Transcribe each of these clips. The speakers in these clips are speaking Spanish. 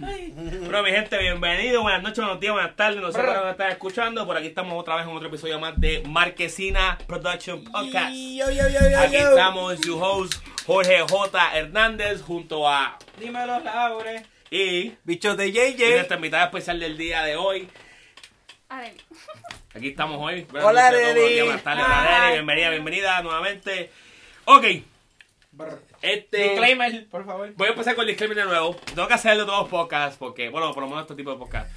Bueno, mi gente, bienvenido. Buenas noches, buenos días, buenas tardes. No sé para que están escuchando. Por aquí estamos otra vez en otro episodio más de Marquesina Production Podcast. Yo, yo, yo, yo, Aquí yo. estamos, su host Jorge J. Hernández, junto a. Dímelo, Laure. Y. Bichos de y JJ. nuestra invitada especial del día de hoy. Aquí estamos hoy. Hola, noches a todos, Arely. buenos días, buenas tardes. Bienvenida, bienvenida nuevamente. Ok, este. Disclaimer, por favor. Voy a empezar con el disclaimer de nuevo. Tengo que hacerlo todos los podcasts porque, bueno, por lo menos este tipo de podcasts.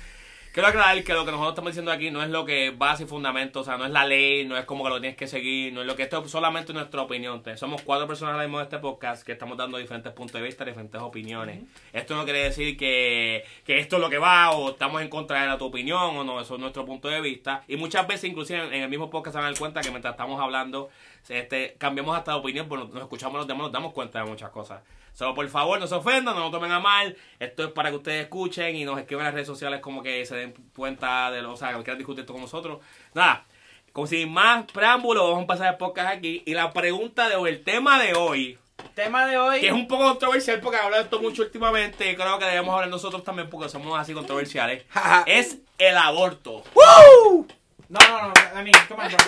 Quiero aclarar que lo que nosotros estamos diciendo aquí no es lo que base y fundamento, o sea, no es la ley, no es como que lo tienes que seguir, no es lo que esto es solamente nuestra opinión. Somos cuatro personas ahora mismo de este podcast que estamos dando diferentes puntos de vista, diferentes opiniones. Esto no quiere decir que, que esto es lo que va o estamos en contra de la tu opinión o no, eso es nuestro punto de vista. Y muchas veces, inclusive en, en el mismo podcast se van a dar cuenta que mientras estamos hablando, este, cambiamos hasta de opinión, porque nos escuchamos los demás, nos damos cuenta de muchas cosas. Solo por favor, no se ofendan, no lo tomen a mal. Esto es para que ustedes escuchen y nos escriban en las redes sociales como que se den cuenta de lo, o sea, que quieran discutir esto con nosotros. Nada, como sin más preámbulo, vamos a empezar el podcast aquí. Y la pregunta de hoy, el tema de hoy, Tema de hoy. que es un poco controversial porque he hablado de esto mucho últimamente, y creo que debemos hablar nosotros también porque somos así controversiales, es el aborto. ¡Woo! No, no, no. I mean, come on, bro.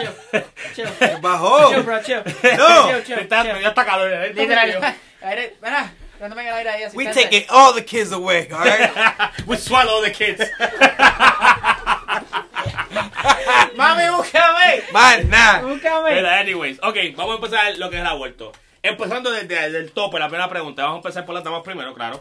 Chill. Chill. Bajó. Chill, bro, chill. No. Chill, chill, Está, chill. dio hasta calor. Literal. Aire, ven Dándome el aire ahí así. We taking all the kids away, alright? We swallow the kids. Mami, búscame. Man, nah. Búscame. Pero, anyways, ok, vamos a empezar lo que es el aborto. Empezando desde, desde el tope, la primera pregunta. Vamos a empezar por las damas primero, claro.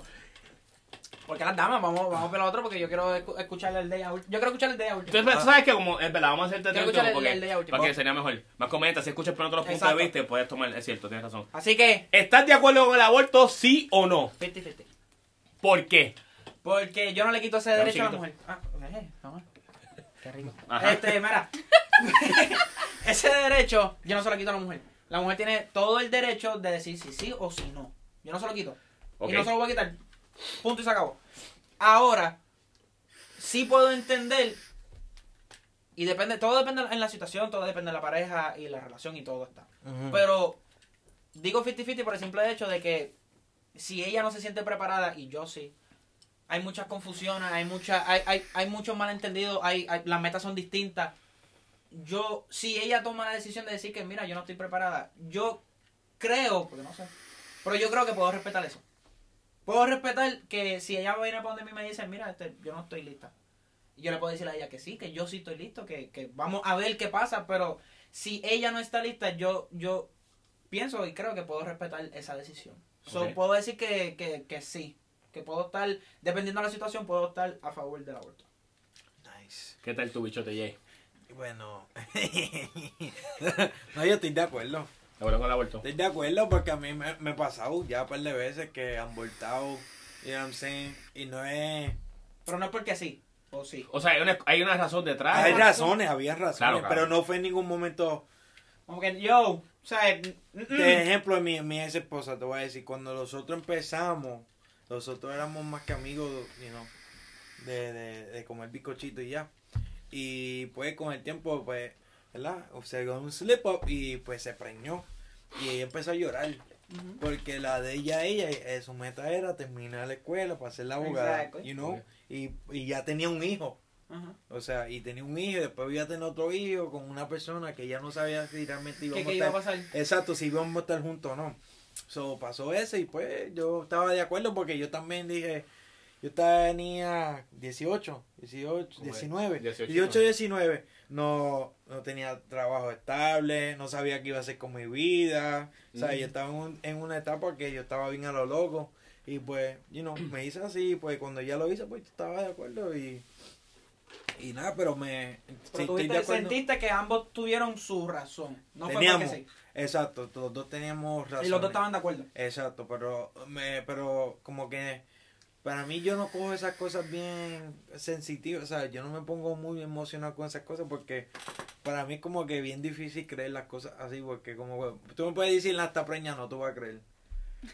Porque las damas, vamos, vamos por la otra porque yo quiero escu- escuchar el de ella. Yo quiero escuchar el de ella último. Entonces, tú sabes que como, es verdad, vamos a hacerte Quiero último escuchar el- porque el de ella último. para que sería mejor. Más comenta, si escuchas por otros puntos de vista, puedes tomar, es cierto, tienes razón. Así que, ¿Estás de acuerdo con el aborto, sí o no? 50-50. ¿Por qué? Porque yo no le quito ese derecho a la mujer. Ah, eh, vamos. Qué rico. Ajá. Este, mira. ese derecho yo no se lo quito a la mujer. La mujer tiene todo el derecho de decir si sí o si no. Yo no se lo quito. Y no se lo voy a quitar. Punto y se acabó. Ahora, sí puedo entender. Y depende, todo depende en la situación, todo depende de la pareja y la relación y todo está. Pero digo 50-50 por el simple hecho de que si ella no se siente preparada y yo sí, hay muchas confusiones, hay mucha, hay, hay, hay muchos malentendidos, hay, hay- las metas son distintas. Yo, si ella toma la decisión de decir que mira, yo no estoy preparada, yo creo, porque no sé, pero yo creo que puedo respetar eso. Puedo respetar que si ella viene para donde mí y me dice, mira, este, yo no estoy lista. Y yo le puedo decir a ella que sí, que yo sí estoy listo, que, que vamos a ver qué pasa, pero si ella no está lista, yo, yo pienso y creo que puedo respetar esa decisión. So, puedo decir que, que, que sí, que puedo estar, dependiendo de la situación, puedo estar a favor del aborto. Nice. ¿Qué tal tu bichote, Jay? Bueno. no, yo estoy de acuerdo. ¿De acuerdo con el aborto? Estoy de acuerdo porque a mí me, me ha pasado ya un par de veces que han voltado. You know what I'm saying? Y no es. Pero no es porque sí, o sí. O sea, hay una, hay una razón detrás. Hay razones, había razones, Claro, claro. pero no fue en ningún momento. Como que yo, o sea, mm, mm, De ejemplo, mi, mi ex esposa, te voy a decir, cuando nosotros empezamos, nosotros éramos más que amigos, you know, de, de, de comer bizcochito y ya. Y pues con el tiempo, pues, ¿verdad? Observó un slip up y pues se preñó. Y ella empezó a llorar. Porque la de ella, ella, eh, su meta era terminar la escuela para ser la abogada, Exactly. you know, y, y ya tenía un hijo. O sea, y tenía un hijo y después iba a tener otro hijo con una persona que ya no sabía si realmente ¿Qué, íbamos qué a iba a estar pasar? Exacto, si íbamos a estar juntos o no. So, pasó eso y pues yo estaba de acuerdo porque yo también dije, yo tenía 18, 18, Como 19, 18, 18, 19, no, no tenía trabajo estable, no sabía qué iba a hacer con mi vida, o sea, Mm. yo estaba en, un- en una etapa que yo estaba bien a lo loco y pues, you know, me hice así, pues cuando ya lo hice, pues estaba de acuerdo y, y nada, pero me, Pero estoy tuviste- de acuerdo. sentiste que ambos tuvieron su razón. No Teníamos, fue porque sí. exacto, los dos teníamos razón. Y los dos estaban de acuerdo. Exacto, pero me, pero como que para mí yo no cojo esas cosas bien sensitivas, o sea, yo no me pongo muy emocionado con esas cosas porque para mí es como que bien difícil creer las cosas así porque como tú me puedes decir hasta preña no tú vas a creer.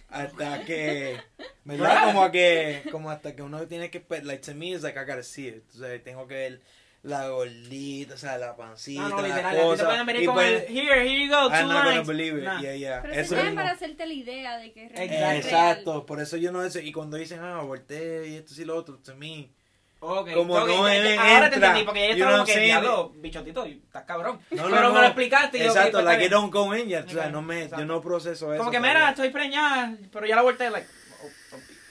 Hasta que ¿verdad? Como que como hasta que uno tiene que like to me it's like I gotta see it. O sea, tengo que ver la gordita, o sea, la pancita, No, no, la literal. a ti te cosa. pueden venir y con pues, el, here, here you go, two I'm not gonna lines. believe it. Nah. Yeah, yeah. Pero Eso mismo. para hacerte la idea de que es real. Exacto, por eso yo no sé. Y cuando dicen, ah, aborté y esto y lo otro, to me. Ok, Como ok, no ya- ahora te entra. entendí, porque ella estaba como que, diablo, bichotito, estás cabrón. No, Pero no, me no. lo explicaste y yo, Exacto, pues, like it don't go in yet. O sea, no me, exacto. yo no proceso eso. Como que, mira, estoy preñada, pero ya la volteé, like,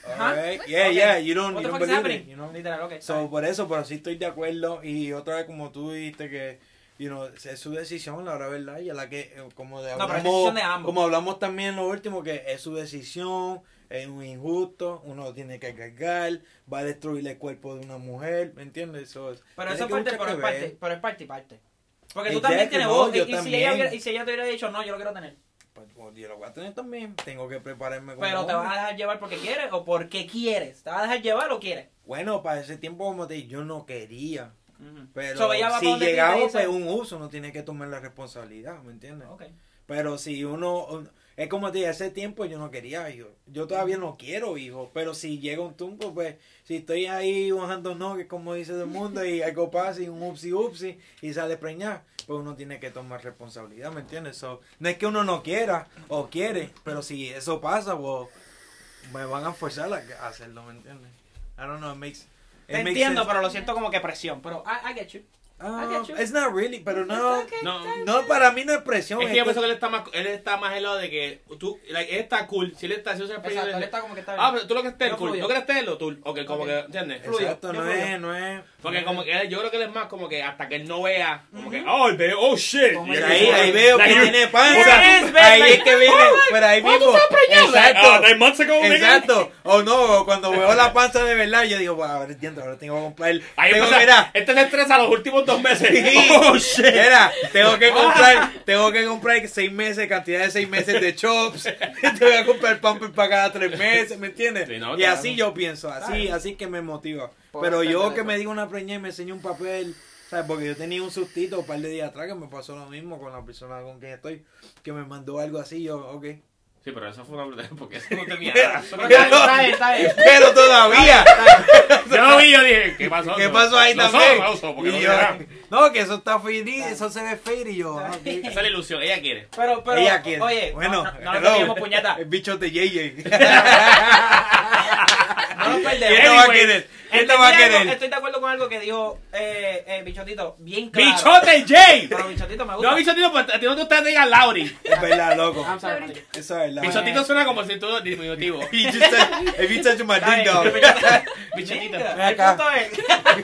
Alright, Yeah, Ok. yeah, you don't, What you the don't fuck is believe happening? it, you know. Literal, ok. está So, por eso, pero sí estoy de acuerdo. Y otra vez, como tú dijiste, que you know, es su decisión, la verdad, y a la que, eh, como de No, pero es hablamos, decisión de ambos. como hablamos también en lo último, que es su decisión, es un injusto, uno lo tiene que cargar, va a destruir el cuerpo de una mujer, ¿me entiendes? Eso es, Pero tiene eso es que parte, mucho pero que es parte, pero es parte y parte. Porque tú Exacto, también tienes no, voz. Y, yo y si también. ella hubiera- y si ella te hubiera dicho, no, yo lo quiero tener. Pues, yo lo voy a tener también, tengo que prepararme como Pero te vas a dejar llevar porque quieres o porque quieres. ¿Te vas a dejar llevar o quieres? Bueno, para ese tiempo, como te dije, yo no quería. Pero So, si llegaba pues, un uso, uno tiene que tomar la responsabilidad, ¿me entiendes? Ok. Pero si uno, un- es como te dije, ese tiempo yo no quería hijos. Yo todavía no quiero hijos, pero si llega un tiempo, pues, si estoy ahí bajando nuggets, como dice el mundo, y algo pasa y un upsi upsi y sale preñada, pues uno tiene que tomar responsabilidad, ¿me entiendes? So, no es que uno no quiera o quiere, pero si eso pasa, me van a forzar a a hacerlo, ¿me entiendes? I don't know, it makes, it Te makes entiendo, sense. pero lo siento como que presión. Pero I, I get you. Ah, it's not really, pero no, okay. No, no, para mí no es presión. Es que es yo que- pienso que él está más, él está más helado de que tú, like, él está cool. Si él está, si Exacto, él está como que está bien. Ah, pero tú lo que estés Yo cool. fluyo. ¿No quieres tenerlo? Tú, ok, como Ok. que, ¿entiendes? fluyo, Exacto, no fluyo. es, no es. Porque no como es. que él- yo creo que él es más como que hasta que él no vea, como que, oh, él ve, oh shit. Como Y que ahí, dice, ahí veo que like, tiene Here panza. Ahí es que viene, pero ahí ¿Cuándo mismo. oh, Exacto. months ago, nigga. Exacto. O no, cuando veo la panza de verdad, yo digo, wow, ahora entiendo, ahora tengo que comprar. Ahí mira, este se estresa los últimos dos meses. Sí. Oh shit. Mira, tengo que comprar, tengo que comprar seis meses, cantidad de seis meses de chops, tengo que comprar pampers para cada tres meses, ¿me entiendes? Sí, no, y claro. así yo pienso, así, Claro. así que me motiva. Por Pero yo que me diga una preña y me enseñe un papel, ¿sabes? Porque yo tenía un sustito un par de días atrás que me pasó lo mismo con la persona con quien estoy, que me mandó algo así, yo, ok. Sí, pero eso fue una brutalidad porque eso no tenía nada. Eso no Pero tenía está nada. bien, está bien. Pero todavía, Yo lo vi, yo dije, ¿qué pasó? ¿qué No, pasó ahí no también? No porque Y no yo, no, que eso está fade, eso se ve fade y yo, ah. Esa es la ilusión, ella quiere. Pero, pero, Ella quiere. oye, bueno, no, no, no perdemos puñeta. El bicho de JJ. No nos perdemos. ¿Quién te va a querer? ¿Quién te Entendí va a querer? Estoy de acuerdo algo que dijo eh, eh, Bichotito, bien claro. ¡Bichote Jay! Pero Bichotito me gusta. No, bichotito, pues a ti no te gusta que te digan Lauri. Es verdad, loco. I'm sorry. Eso es verdad. Bichotito suena como si tú diminutivo. He just said, if you touch my Está ding bien, dong. Bichotito. El acá. punto es, el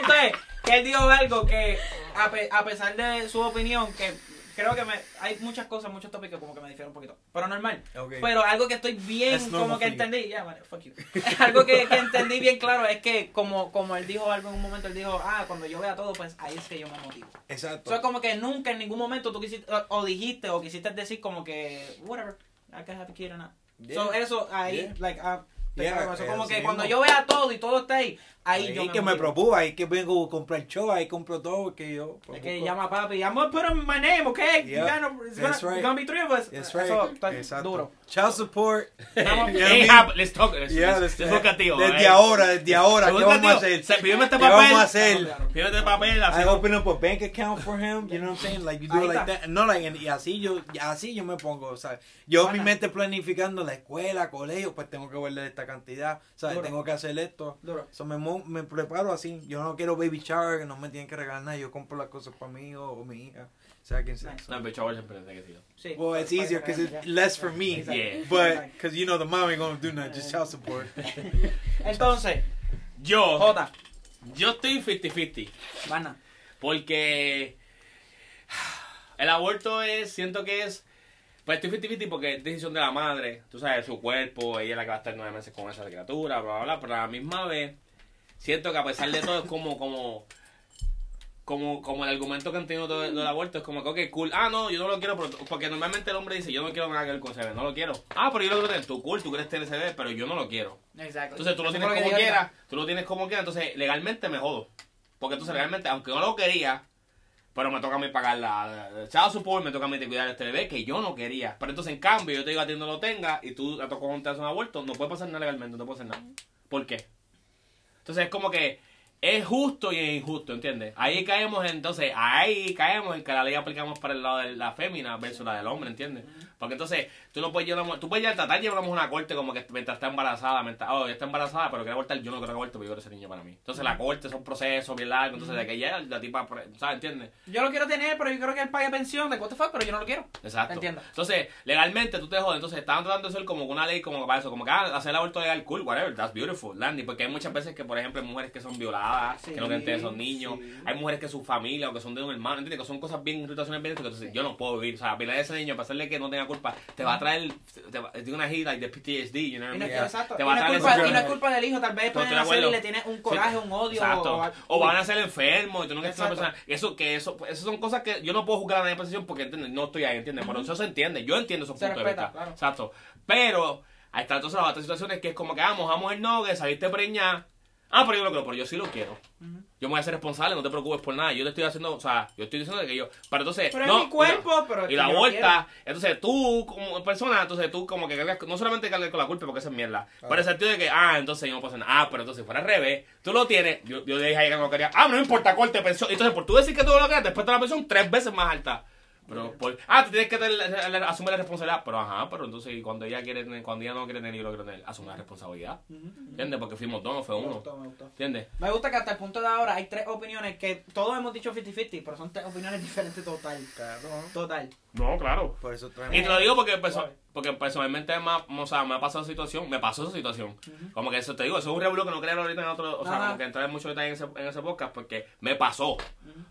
punto es que él dijo algo que, a, pe- a pesar de su opinión, que creo que me, hay muchas cosas, muchos tópicos como que me difieren un poquito. Pero normal. Pero algo que estoy bien, That's como que entendí, ya, vale, fuck you. algo que, que entendí bien claro es que, como, como él dijo algo en un momento, él dijo, ah, cuando yo vea todo, pues ahí es que yo me motivo. Exacto. Eso es como que nunca en ningún momento tú quisiste, o, o dijiste, o quisiste decir como que, whatever, I can have a kid or not. Yeah. So, eso ahí, Yeah. like, ah, te Yeah. Eso eh, como que cuando yo vea todo y todo está ahí, ahí, Ahí yo me que me preocupa, ahí que vengo a comprar show, ahí compro todo, que yo... Es que llama a papi, I'm gonna put him my name, okay? Yeah, You gotta- it's that's gonna, right. gonna be three of us. That's right. Eso Exacto. duro. Child support. Hey, mean- hap- let's talk. Let's, Yeah, let's, let's- look at you, desde alright? ahora, desde ahora, ¿qué Look at vamos a hacer? Se- Pídeme este ¿Qué vamos a papel. hacer? Pídeme este papel. I open up a bank account for him, you know what I'm saying? Like you do like that. No, like, y así yo, así yo me pongo, o sea, yo mi mente planificando la escuela, colegio, pues tengo que guardar esta cantidad, Duro. tengo que hacer esto. Duro. So, me, me preparo así, yo no quiero baby shower, que no me tienen que regalar nada, yo compro las cosas para hijo o mi hija, sea quien sea. Nice. No, bicho ahora siempre tiene que decir. Sí. Well, it's easier because it's less for me, Exacto. Yeah. but because you know the mom ain't gonna do nothing, just child support. Entonces, Yo, Jota, yo estoy 50-50. Vana. Porque el aborto es, siento que es, pues estoy 50-50 porque es decisión de la madre, tú sabes, su cuerpo, ella es la que va a estar nueve meses con esa criatura, bla, bla, bla, pero a la misma vez, siento que a pesar de todo es como, como, como, como el argumento que han tenido todo el, del aborto, es como que, ok, cool, ah, no, yo no lo quiero, porque normalmente el hombre dice, yo no quiero nada que ver con no lo quiero. Ah, pero yo lo quiero tener, tú cool, tú quieres tener bebé, pero yo no lo quiero. Exacto. Entonces tú lo tienes como quieras, tú lo tienes como quieras, entonces legalmente me jodo. Porque entonces legalmente, aunque no lo quería, pero me toca a mí pagar la, la child support, me toca a mí cuidar a este bebé que yo no quería. Pero entonces en cambio yo te digo a ti no lo tengas y tú a tu cojón te haces un aborto, no puede pasar nada legalmente, no puede hacer nada. ¿Por qué? Entonces es como que es justo y es injusto, ¿entiendes? Ahí caemos, entonces, ahí caemos en que la ley aplicamos para el lado de la fémina versus la del hombre, ¿entiendes? Porque entonces, tú no puedes llevar, tú puedes ya tratar de llevar a una corte como que mientras está embarazada, mientras, oh, está embarazada, pero quiere abortar, yo no quiero aborte porque yo quiero ese niño para mí. Entonces, la corte es un proceso bien largo, entonces, de que ya la tipa, ¿sabes? ¿Entiendes? Yo lo quiero tener, pero yo quiero que él pague pensión de cuánto fue, pero yo no lo quiero. Exacto. Entiendo. Entonces, legalmente tú te jodes. Entonces, estaban tratando de hacer como una ley como para eso, como que ah, hacer el aborto legal, cool, whatever, that's beautiful, Landy. Porque hay muchas veces que, por ejemplo, hay mujeres que son violadas, Sí, que no tienen esos niños. sí. Hay mujeres que su familia o que son de un hermano, ¿entiendes? Que son cosas bien, situaciones bien. Entonces, yo no puedo vivir. O sea, violar a ese niño para hacerle que no tenga culpa, te va a traer, te va, tiene una gira de PTSD, you know what I Y no, mean? Yeah. exacto. Te Y va a no, es traer culpa, y no es culpa del hijo, tal vez pueden de hacerle y le tiene un coraje, un odio. Exacto. O, O van a ser enfermos y tú no quieres ser una persona. Eso, que eso, eso son cosas que yo no puedo juzgar a nadie por decisión porque ¿entiendes? no estoy ahí, ¿entiendes? Pero eso se entiende. Yo entiendo esos Se puntos de respeta, vista. claro. Exacto. Pero entonces las otras situaciones que es como que vamos, vamos el no, que saliste preñada. Ah, pero yo lo quiero, pero yo sí lo quiero. Yo me voy a hacer responsable, no te preocupes por nada. Yo te estoy haciendo, o sea, yo estoy diciendo que yo. Pero entonces. Pero no, es mi cuerpo, y la- pero. Y la vuelta, entonces tú como persona, entonces tú como que cargas, no solamente cargas con la culpa porque eso es mierda, pero el sentido de que, ah, entonces yo no puedo hacer nada, ah, pero entonces si fuera al revés, tú lo tienes, yo, yo le dije a ella que no quería, ah, no me importa, corte, pensión, entonces por tú decir que tú lo quieres, después te la pensión tres veces más alta. Pero por, ah, tú tienes que tener- asumir la responsabilidad, pero ajá, pero entonces y cuando ella quiere tener, cuando ella no quiere tener y yo lo quiero tener, asume la responsabilidad. ¿Entiendes? Porque fuimos dos, no fue Me uno. gustó, me gustó. ¿Entiendes? Me gusta que hasta el punto de ahora hay tres opiniones que todos hemos dicho 50-50, pero son tres opiniones diferentes total. Claro. Total. No, claro. Por eso Y te lo digo porque, perso- Suave. Porque personalmente me ha, o sea, me ha pasado situación, me pasó esa situación. Como que eso te digo, eso es un revuelo que no quería ahorita en otro, o sea, Ajá. como que entrar en mucho detalle en ese, en ese podcast porque me pasó.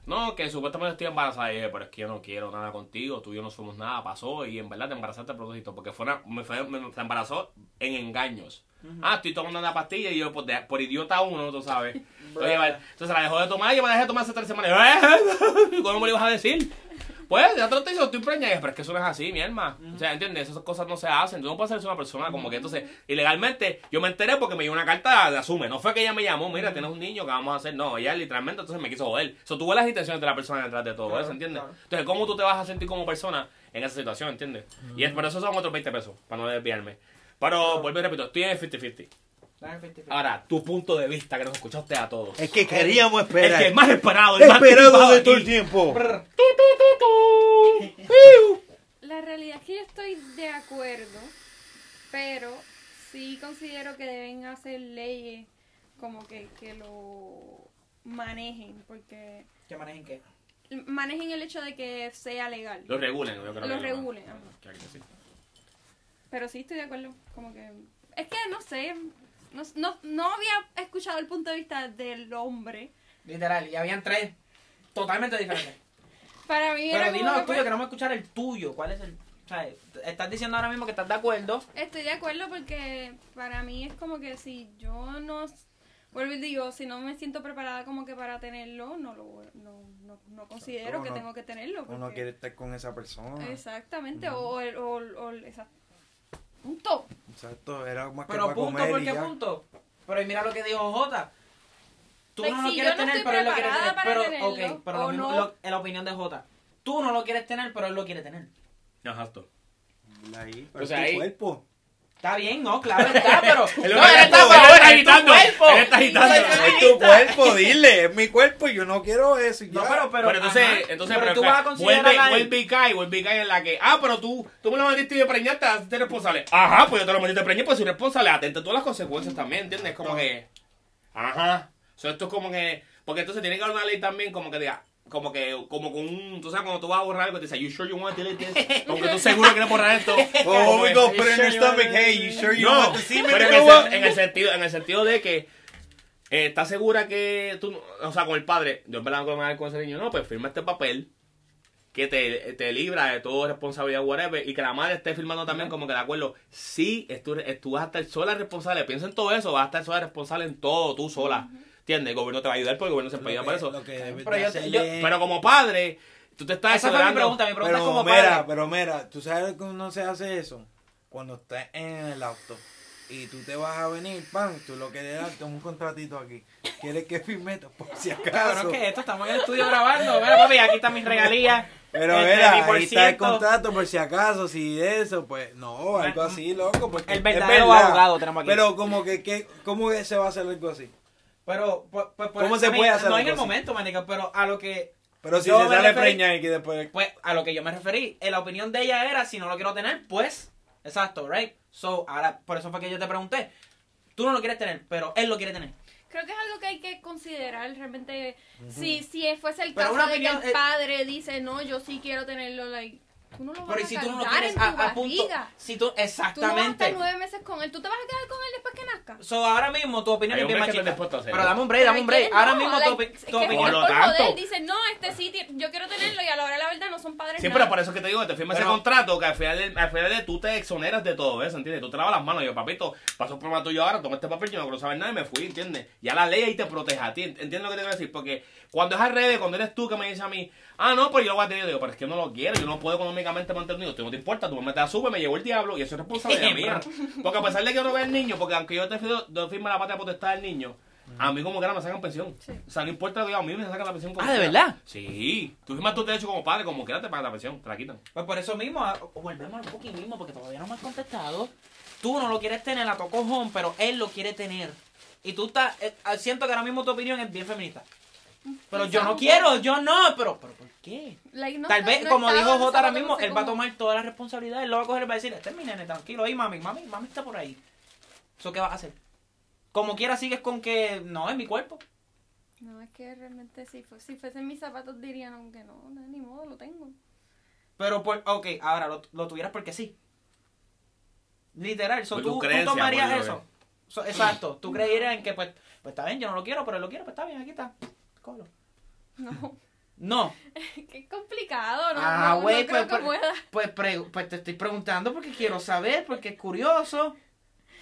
No, que supuestamente estoy embarazada y dije, pero es que yo no quiero nada contigo, tú y yo no somos nada, pasó y en verdad te embarazaste a propósito porque fue una, me, fue, me, me embarazó en engaños. Ah, estoy tomando una pastilla y yo, por, de- por idiota uno, tú sabes. Vale. Entonces la dejó de tomar y yo me dejé de tomar hace tres semanas. ¿Cómo me lo ibas a decir? Pues, ya te lo estoy diciendo, estoy preñada. Pero es que eso no es así, mi alma. O sea, ¿entiendes? Esas cosas no se hacen. Tú no puedes ser una persona como que entonces, ilegalmente, yo me enteré porque me llegó una carta de asume. No fue que ella me llamó, mira, tienes un niño, ¿qué vamos a hacer? No, ella literalmente entonces me quiso joder. Eso tuvo las intenciones de la persona detrás de todo Claro, eso, ¿entiendes? claro. Entonces, ¿cómo tú te vas a sentir como persona en esa situación, ¿entiendes? Y es por eso son otros 20 pesos, para no desviarme. Pero, vuelvo y repito, estoy en el 50-50. Dame 50-50. Ahora, tu punto de vista que nos escuchaste a todos. Es que queríamos El esperar. que más esperado, el más esperado de todo el tiempo. La realidad es que yo estoy de acuerdo, pero sí considero que deben hacer leyes como que, que lo manejen, porque ¿Qué manejen qué? manejen el hecho de que sea legal. Lo regulen, yo creo Lo que regulen. Que que decir. Pero sí estoy de acuerdo, como que... Es que no sé, no, no, no había escuchado el punto de vista del hombre. Literal, y habían tres totalmente diferentes. Para mí era Pero como dinos que, el tuyo, pues, queremos escuchar el tuyo. ¿Cuál es el...? O sea, estás diciendo ahora mismo que estás de acuerdo. Estoy de acuerdo porque para mí es como que si yo no, vuelvo y digo, si no me siento preparada como que para tenerlo, no lo no, no, no considero que uno- tengo que tenerlo. Uno porque- quiere estar con esa persona. Exactamente, o, el- o, el- o el- esa- punto. Exacto, era más que Pero para punto, comer ¿por y qué punto? Pero mira lo que dijo Jota. Tú Like, no lo quieres no tener, pero él lo quiere tener. Pero, tenerlo, ok, pero lo mismo, no. lo- en la opinión de Jota. Tú no lo quieres tener, pero él lo quiere tener. Exacto. Ahí, pero O sea, es tu ahí- cuerpo. Está bien, no, claro está, pero... Él no, está él está agitando, él está es tu agitando, cuerpo. él está agitando. Soy Es tu cuerpo, dile, es mi cuerpo y yo no quiero eso. No, pero, pero, Pero, entonces, ajá, entonces pero pero tú vas a considerar vuelve, y cae, vuelve y cae en la que, ah, pero tú, tú me lo metiste y me preñaste, hazte responsable. Ajá, pues yo te lo metiste y preñé, pues soy responsable, atenta a todas las consecuencias también, ¿entiendes? Como que, ajá. O sea, esto es como que, porque entonces tiene que haber una ley también como que diga, como que, como con un, tú sabes, cuando tú vas a borrar algo, te dice, you sure you want to delete this? Como que tú seguro quieres borrar esto. Oh, Como we que- go put it in your you stomach. Hey, you sure you no, want to see me? pero en el, en el sentido, en el sentido de que eh, ¿estás segura que tú, o sea, con el padre, yo en verdad no nada con ese niño, no, pues firma este papel que te, te libra de toda responsabilidad, whatever, y que la madre esté firmando también como que de acuerdo, sí, tú, tú vas a estar sola responsable, piensa en todo eso, vas a estar sola responsable en todo, tú sola, ¿entiendes? El gobierno te va a ayudar porque el gobierno empeña que- para eso. lo que Pero de yo te- hacerle yo- es- Pero como padre, tú te estás Esa fue mi pregunta, mi pregunta es Pero como mira, padre. pero mira, tú sabes cómo no se hace eso. Cuando estás en el auto y tú te vas a venir, pan, tú lo quieres darte un contratito aquí. Quieres que firme esto? por si acaso. ¿qué es esto? Estamos en el estudio grabando. Mira, papi, aquí están mis regalías. Pero Este, mira, ahí está el contrato por si acaso, si eso, pues no, algo así, loco. Porque El es verdadero verdad. abogado tenemos aquí. Pero como que, que, ¿cómo que se va a hacer algo así? Pero, pues, pues, ¿Cómo se puede hacer No en el momento, manica, pero a lo que Pero si se sale preña y que después... Pues a lo que yo me referí, en la opinión de ella era si no lo quiero tener, pues, exacto, right? So, ahora, por eso fue que yo te pregunté. Tú no lo quieres tener, pero él lo quiere tener. Creo que es algo que hay que considerar realmente. si, si fuese el Pero caso de opinión, que eh, el padre dice, no, yo sí quiero tenerlo, like, tú no lo vas Pero ¿y a si tú no lo quieres en tu a, a punto. Si tú, Tú no vas a exactamente. estar nueve meses con él. ¿Tú te vas a quedar con él después que nazca? So, ahora mismo tu opinión Hay es bien machista. Pero dame un break, dame un break. Ahora no, mismo tu, like, opi- es tu que opinión. Por lo tanto. dicen, no, este sí, yo quiero tenerlo y a la hora de la verdad no son padres Sí, nada. pero por eso es que te digo que te firmas ese contrato que al final, de, al final de tú te exoneras de todo eso, ¿entiendes? Tú te lavas las manos. Yo, papito, pasó por problema tuyo ahora, tomé este papel, yo no quiero saber nada y me fui, ¿entiendes? Ya la ley ahí te protege a ti, ¿entiendes lo que te quiero decir? Porque cuando es al revés, cuando eres tú que me dices a mí, ah, no, pues yo lo voy a tener, digo, pero es que yo no lo quiero, yo no puedo económicamente mantenerlo, tú no te importa, tú me metes a sube, me llevó el diablo y eso es responsabilidad mía. Porque a pesar de que yo no vea el niño, porque aunque yo te firme la patria potestad del niño, a mí como que ahora me sacan pensión. Sí. O sea, no importa lo que yo, a mí me sacan la pensión como Ah, ¿de quiera. verdad? Sí. Tú firmas tu derecho como padre, como quiera te pagan la pensión, te la quitan. Pues por eso mismo, a- volvemos al booking mismo, porque todavía no me has contestado. Tú no lo quieres tener a tocojón, pero él lo quiere tener. Y tú estás, eh, ah, siento que ahora mismo tu opinión es bien feminista. Pero yo no un quiero, yo no, pero, pero ¿por qué? Like, no Tal vez, no como dijo J ahora mismo, él va a tomar toda la responsabilidad, él lo va a coger y va a decir, este es mi nene, tranquilo, ahí mami, mami, mami está por ahí. ¿Eso qué vas a hacer? Como quiera sigues con que no, es mi cuerpo. No, es que realmente si, fue, si fuesen mis zapatos dirían, aunque no, no, ni modo, lo tengo. Pero, por, ok, ahora lo, lo tuvieras porque sí. Literal, so, tú, creencia, tomarías eso. So, exacto, tú creerías en que, pues, pues está bien, yo no lo quiero, pero él lo quiero, pues está bien, aquí está. Cógelo. No, No. qué complicado, no, Ah, no, no güey, creo pues, que pues, pueda. pues, pre- pues te estoy preguntando porque quiero saber, porque es curioso.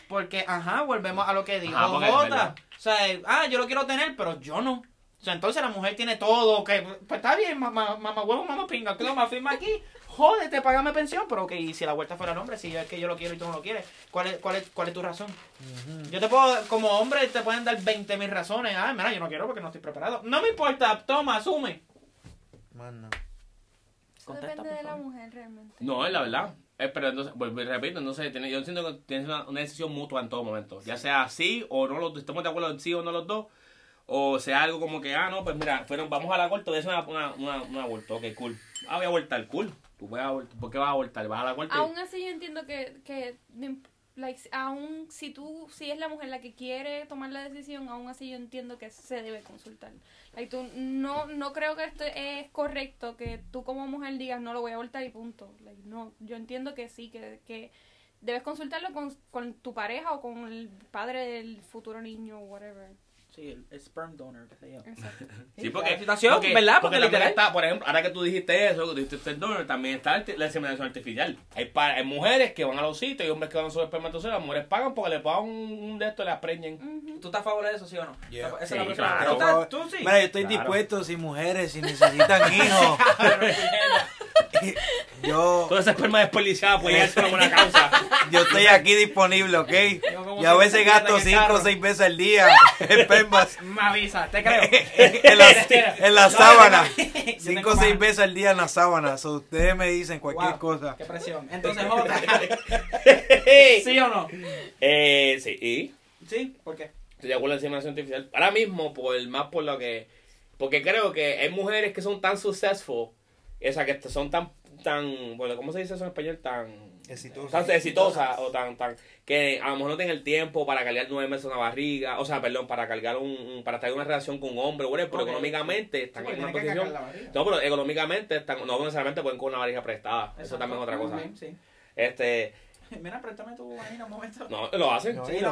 Porque, ajá, volvemos a lo que dijo Ajá, Jota. O sea, eh, ah, yo lo quiero tener, pero yo no. O sea, entonces la mujer tiene todo, que pues está bien, mamá, mamá huevo, mamá pinga, que me firma aquí, jódete, págame pensión, pero ok, y si la vuelta fuera el hombre, si es que yo lo quiero y tú no lo quieres, ¿cuál es, cuál es, cuál es tu razón? Yo te puedo, como hombre, te pueden dar 20 mil razones, ah, mira, yo no quiero porque no estoy preparado. No me importa, toma, asume. Mano. Eso Contesta, depende de la mujer realmente. No, es la verdad. Eh, pero entonces, vuelvo y repito, entonces tiene- yo siento que tienes una, una decisión mutua en todo momento. Ya sea sí o no, los, estamos de acuerdo en sí o no los dos. O sea algo como que, ah, no, pues mira, fueron, vamos a la corte, voy a hacer una, una, una, una aborto. Ok, cool. Ah, voy a abortar, cool. Tú vas a abortar. ¿Por qué vas a abortar? ¿Vas a la corte? Aún así yo entiendo que, like, aún si tú, si es la mujer la que quiere tomar la decisión, aún así yo entiendo que se debe consultar. Like, tú, no, no creo que esto es correcto que tú como mujer digas no lo voy a abortar y punto. Like, no, yo entiendo que sí, que, que debes consultarlo con, con tu pareja o con el padre del futuro niño o whatever. Sí, el, el sperm donor, que se llama. Exacto. Sí, porque, la situación, porque- ¿verdad? Porque, Porque también literal- está, por ejemplo, ahora que tú dijiste eso, que dijiste usted donor, también está la inseminación artificial. Hay, pa- hay mujeres que van a los sitios y hombres que van a sus espermatozoides, las mujeres pagan porque le pagan un, un de esto y las preñen. Ujú. ¿Tú estás a favor de eso, sí o no? Yeah. Esa es la claro. ¿Tú, tú sí? Mira, yo estoy Claro. dispuesto si mujeres, si necesitan hijos. yo, Toda esa esperma desperdiciada puede llegarse a una buena causa. yo estoy aquí disponible, ¿ok? Yo Y a veces gasto en el 5 o carro. 6 veces al día espermas Me avisa, te creo. en la, en la sábana. yo tengo- yo 5 tengo o 6 más. veces al día en la sábana. So, ustedes me dicen cualquier Wow, cosa. Qué presión. Entonces, Jota, sí. ¿sí o no? Eh, sí, y Sí, ¿por qué? estoy de acuerdo en inseminación artificial. Ahora mismo, por más por lo que. Porque creo que hay mujeres que son tan successful, o sea, que son tan. tan bueno, ¿Cómo se dice eso en español? Tan. Exitosa. Tan exitosas o tan, tan. que a lo mejor no tienen el tiempo para cargar nueve meses una barriga, o sea, perdón, para cargar un. un- para estar en una relación con un hombre, bueno, pero económicamente están Sí, en una posición. No, pero económicamente están, no necesariamente pueden con una barriga prestada. Eso también es otra cosa. Ok, sí. Este. Mira, préstame tu vagina un momento. No, lo hacen. No, Sí, lo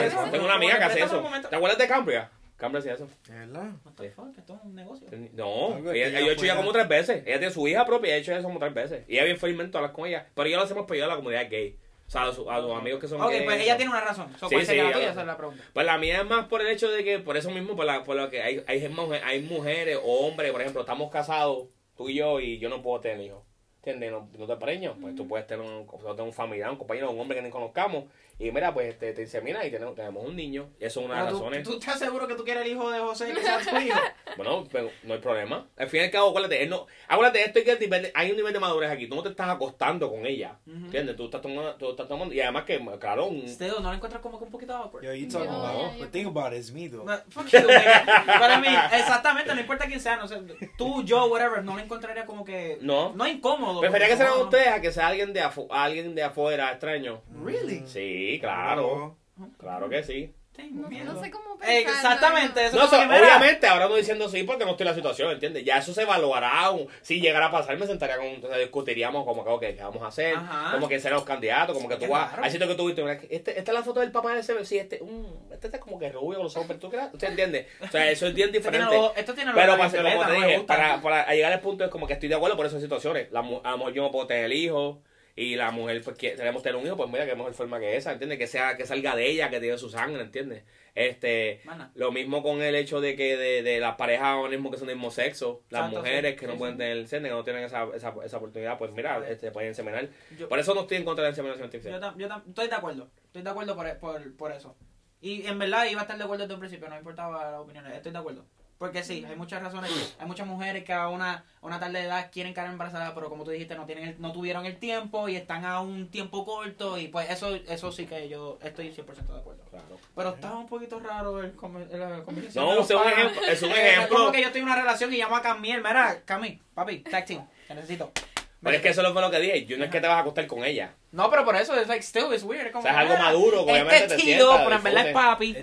eso. Tengo una amiga que hace eso. ¿Te acuerdas de Cambria? Cambria hacía eso. ¿De verdad? No estoy fuck, esto es un negocio. No, Algo ella, que ella ya ha hecho ya como tres veces. Ella tiene su hija propia y ha hecho eso como tres veces. Y ella bien felizmente hablar con ella. Pero ya lo hacemos pedido a la comunidad gay. O sea, a, su- a los amigos que son Ok, gays. pues ella tiene una razón. So, Sí, ¿Cuál sería sí, la tuya? ya- Esa es la pregunta. Pues la mía es más por el hecho de que, por eso mismo, por, la, por lo que hay, hay, mujeres, hay mujeres o hombres, por ejemplo, estamos casados, tú y yo, y yo no puedo tener hijos. ¿Entiendes? No, no te preño. Pues tú puedes tener un, o sea, tener un familiar, un compañero, un hombre que ni conozcamos, Y mira, pues te, te insemina y tenemos, tenemos un niño. Y eso es una de las razones. ¿Tú estás seguro que tú quieres el hijo de José que sea tu hijo? Bueno, pero no hay problema. Al fin y al cabo, acuérdate, él no, acuérdate, esto hay, que, nivel- hay un nivel de madurez aquí. Tú no te estás acostando con ella. Ujú. ¿Entiendes? Tú estás tomando, tú estás tomando. Y además que, claro, un, Still, ¿no lo encuentras como que un poquito awkward? Yo, you talking No, about, but think about it, it's me though. No, fuck you, nigga. Para mí, exactamente, no importa quién sea, no sé, tú, yo, whatever, no lo encontraría como que... No. No incómodo. Prefería que sean no. ustedes a que sea alguien de, afu- alguien de afuera extraño. Really? Sí, claro. Claro que sí. Tengo No, miedo. no sé cómo pensarlo, Exactamente, eso No, como so- obviamente, ahora no diciendo sí porque no estoy en la situación, ¿entiendes? Ya eso se evaluará. un- si llegara a pasar, me sentaría con. sea, discutiríamos como que, ok, ¿qué vamos a hacer? Ajá. Como que serán los candidatos, como que tú vas. Claro. Hay sitio que tú viste, este, esta es la foto del papá de ese. Sí, este, mm, este está como que rubio con los ojos, pero tú creas. ¿Usted entiende? O sea, eso es bien esto tiene diferente. esto tiene los Pero para, como te dije, para, para llegar al punto es como que estoy de acuerdo por esas situaciones. La, a lo mejor yo no puedo tener hijos y la mujer pues quiere- queremos tener un hijo, pues mira qué mejor forma que esa, ¿entiendes? Que sea que salga de ella, que tiene su sangre, ¿entiendes? Este, Mana. lo mismo con el hecho de que de, de las parejas ahora mismo que son del mismo sexo, las mujeres sí, que no sí, pueden tener seno, que no tienen esa, esa, esa oportunidad, pues mira, este, pueden inseminar. Yo- Por eso no estoy en contra de la inseminación Yo, artificial. tam- yo tam- estoy de acuerdo. Estoy de acuerdo por, por, por eso. Y en verdad iba a estar de acuerdo desde un principio, no me importaba las opiniones. Estoy de acuerdo. Porque sí, hay muchas razones. Hay muchas mujeres que a una, a una tarde de edad quieren quedar embarazadas, pero como tú dijiste, no tienen el- no tuvieron el tiempo y están a un tiempo corto. Y pues eso eso sí que yo estoy 100% de acuerdo. Claro. Pero estaba un poquito raro el, come- la conversación. No, es un ejemplo- es un Eh, ejemplo. como que yo estoy en una relación y llamo a Camiel. Mira, Cami, papi, tag team, te necesito. Pero es que eso fue lo que dije, yo no es que te vas a acostar con ella. No, pero por eso es like still it's weird. es como O sea, es algo ah, maduro, obviamente este te tío, pero en verdad es papi.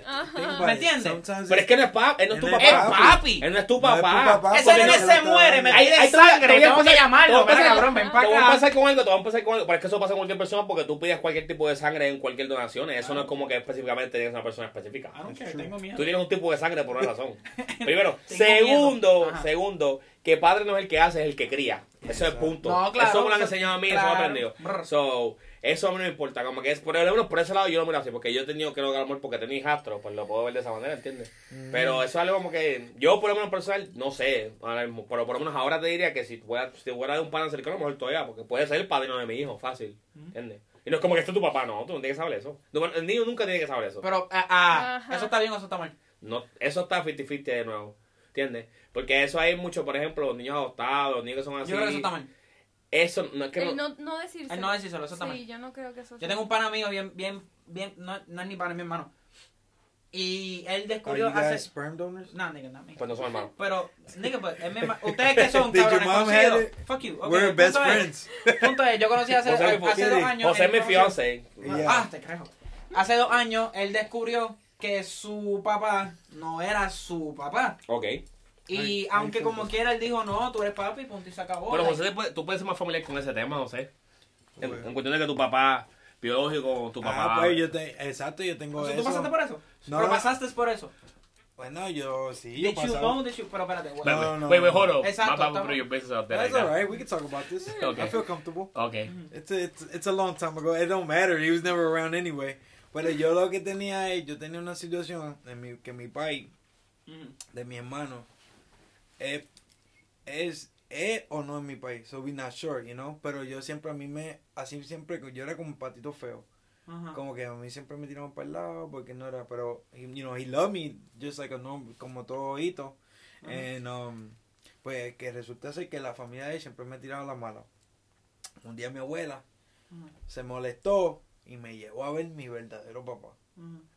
¿Me entiendes? Pero es que no es papi, él no es tu Es papá. papi. Él no es tu No es tu papá. Ese nene no se muere, me Ahí- pide sangre, tengo que llamarlo. empezar- cabrón, ven Te voy a para acá. empezar con algo, te voy a empezar con algo. Pero es que eso pasa con cualquier persona porque tú pides cualquier tipo de sangre en cualquier donación. Eso no es como que específicamente tienes una persona específica. Care, tengo miedo. Tú tienes un tipo de sangre por una razón. Primero. Segundo, segundo, que padre no es el que hace, es el que cría. Eso es el punto. No, claro, eso me lo han enseñado a mí, claro. eso me he aprendido. So, eso a mí no me importa. Como que es, por lo menos por ese lado yo lo miro así, porque yo he tenido que lograr amor porque tenía hijastro, pues lo puedo ver de esa manera, ¿entiendes? Mm. Pero eso es algo como que yo por lo menos personal, no sé, ahora mismo, pero por lo menos ahora te diría que si fuera, si fuera de un pan cercano, a lo mejor todavía, porque puede ser el padrino de mi hijo, fácil, ¿entiendes? Y no es como que este es tu papá, no, tú no tienes que saber eso. El niño nunca tiene que saber eso. Pero, ah, ah. ¿eso está bien o eso está mal? No, eso está 50-50 de nuevo, ¿entiendes? Porque eso hay mucho, por ejemplo, los niños adoptados, los niños que son así. Yo creo que eso está mal. Eso no es que El no, no, no decírselo. El no decírselo, eso está sí, yo no creo que eso Yo sea- tengo un pana mío bien, bien, bien, no, no es ni pana, es mi hermano. Y él descubrió hace... sperm donors? No, nigga, no me. pues no son hermanos. Pero, nigga, pues, es mi hermano. Ustedes que son, cabrones, conocidos. Fuck you. Okay, We're best punto es- friends. punto es, yo conocí hace, José hace dos años. José es mi conoció- fiance. Yeah. Ah, te creo. Hace dos años él descubrió que su papá no era su papá. Ok. Y Ay, aunque ay, como fue- quiera él dijo, no, tú eres papi, punto y se acabó. Pero Like, José, tú puedes- tú puedes ser más familiar con ese tema, José. En, en cuestión de que tu papá biológico, tu papá. Ah, pues yo te, exacto, yo tengo o sea, eso. ¿Tú pasaste por eso? No. Pero pasaste por eso. Bueno, yo sí, yo Did you pasaba. know, did you... Pero espérate, güey. Wait, No, wait, no, wait, wait, no. hold up. Exacto, Vamos a estamos- abrir your business out there That's right now. alright, we can talk about this. Okay. I feel comfortable. Okay. It's a, it's, it's a long time ago. It don't matter. He was never around anyway. Pero yo lo que tenía es, yo tenía una situación en mi, que mi país, Mm. de mi hermano, es, es, es o no en mi país. So we not sure, you know. Pero yo siempre a mí me, así siempre, yo era como un patito feo. Como que a mí siempre me tiraban para el lado porque no era, pero, you know, he loved me just like a norm, como todo hito. Ajá. And, um, pues que resulta ser que la familia de él siempre me tiraba la mala. Un día mi abuela se molestó y me llevó a ver mi verdadero papá.